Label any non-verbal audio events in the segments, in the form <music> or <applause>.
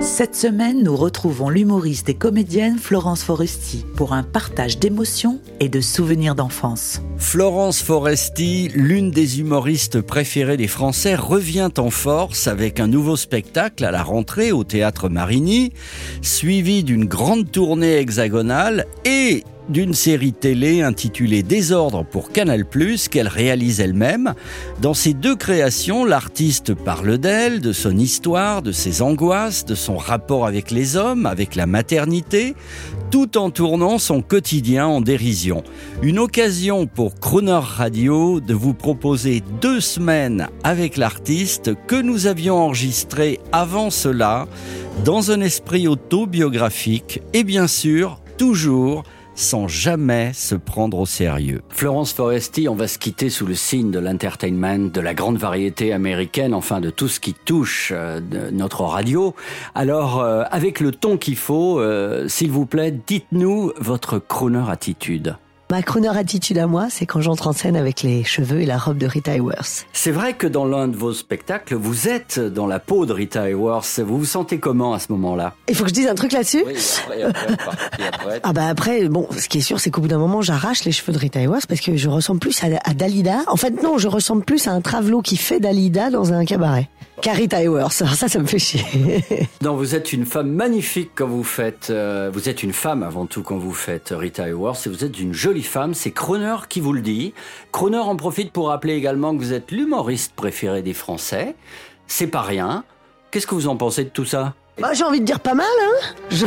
Cette semaine, nous retrouvons l'humoriste et comédienne Florence Foresti pour un partage d'émotions et de souvenirs d'enfance. Florence Foresti, l'une des humoristes préférées des Français, revient en force avec un nouveau spectacle à la rentrée au théâtre Marigny, suivi d'une grande tournée hexagonale et d'une série télé intitulée Désordre pour Canal+, qu'elle réalise elle-même. Dans ces deux créations, l'artiste parle d'elle, de son histoire, de ses angoisses, de son rapport avec les hommes, avec la maternité, tout en tournant son quotidien en dérision. Une occasion pour Crooner Radio de vous proposer deux semaines avec l'artiste que nous avions enregistré avant cela, dans un esprit autobiographique et bien sûr, toujours sans jamais se prendre au sérieux. Florence Foresti, on va se quitter sous le signe de l'entertainment, de la grande variété américaine, enfin de tout ce qui touche euh, notre radio. Alors, euh, avec le ton qu'il faut, euh, s'il vous plaît, dites-nous votre crooner attitude. Ma crooner attitude à moi, c'est quand j'entre en scène avec les cheveux et la robe de Rita Hayworth. C'est vrai que dans l'un de vos spectacles, vous êtes dans la peau de Rita Hayworth. Vous vous sentez comment à ce moment-là? Il faut que je dise un truc là-dessus? Après, après, après. <laughs> Ah bah après, bon, ce qui est sûr, c'est qu'au bout d'un moment, j'arrache les cheveux de Rita Hayworth parce que je ressemble plus à, à Dalida. En fait, non, je ressemble plus à un travelot qui fait Dalida dans un cabaret. Qu'à Rita Hayworth. Alors ça, ça me fait chier. <laughs> Non, vous êtes une femme magnifique quand vous faites. euh, vous êtes une femme avant tout quand vous faites euh, Rita Hayworth. Et vous êtes une jolie femme. C'est Croner qui vous le dit. Croner en profite pour rappeler également que vous êtes l'humoriste préféré des Français. C'est pas rien. Qu'est-ce que vous en pensez de tout ça? Bah, j'ai envie de dire pas mal, hein Je-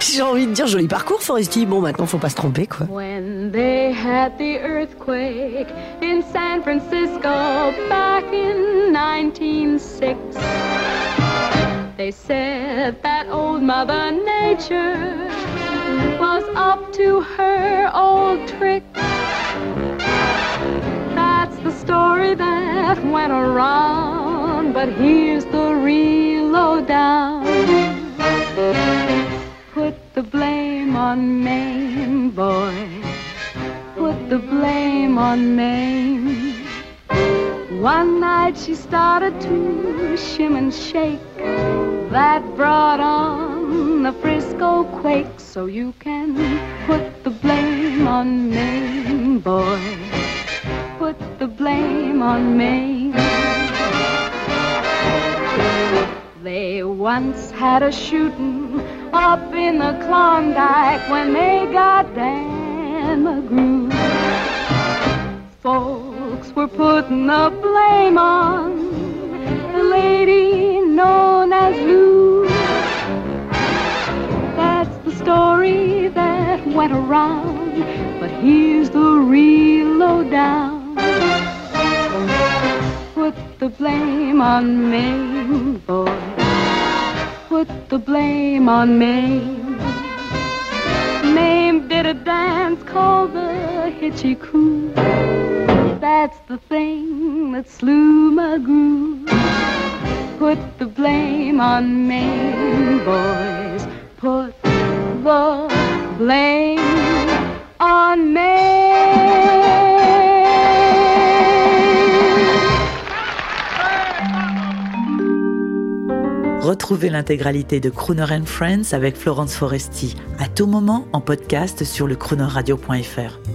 <laughs> J'ai envie de dire joli parcours, Foresti. Bon, maintenant, faut pas se tromper, quoi. When they had the earthquake in San Francisco back in 1906, they said that old Mother Nature was up to her old tricks. That's the story that went around, but here's the real on Maine, boy. Put the blame on Maine. One night she started to shim and shake. That brought on the Frisco quake. So you can put the blame on Maine, boy. Put the blame on Maine. They once had a shooting up in the Klondike when they got Dan McGrew. Folks were putting the blame on the lady known as Lou. That's the story that went around, but here's the real lowdown. Put the blame on Maine, boy. Put the blame on Maine. Maine did a dance called the Hitchy Coo. That's the thing that slew Magoo. Put the blame on Maine, boys. Put the blame on Maine. Retrouvez l'intégralité de Crooner Friends avec Florence Foresti à tout moment en podcast sur le croonerradio.fr.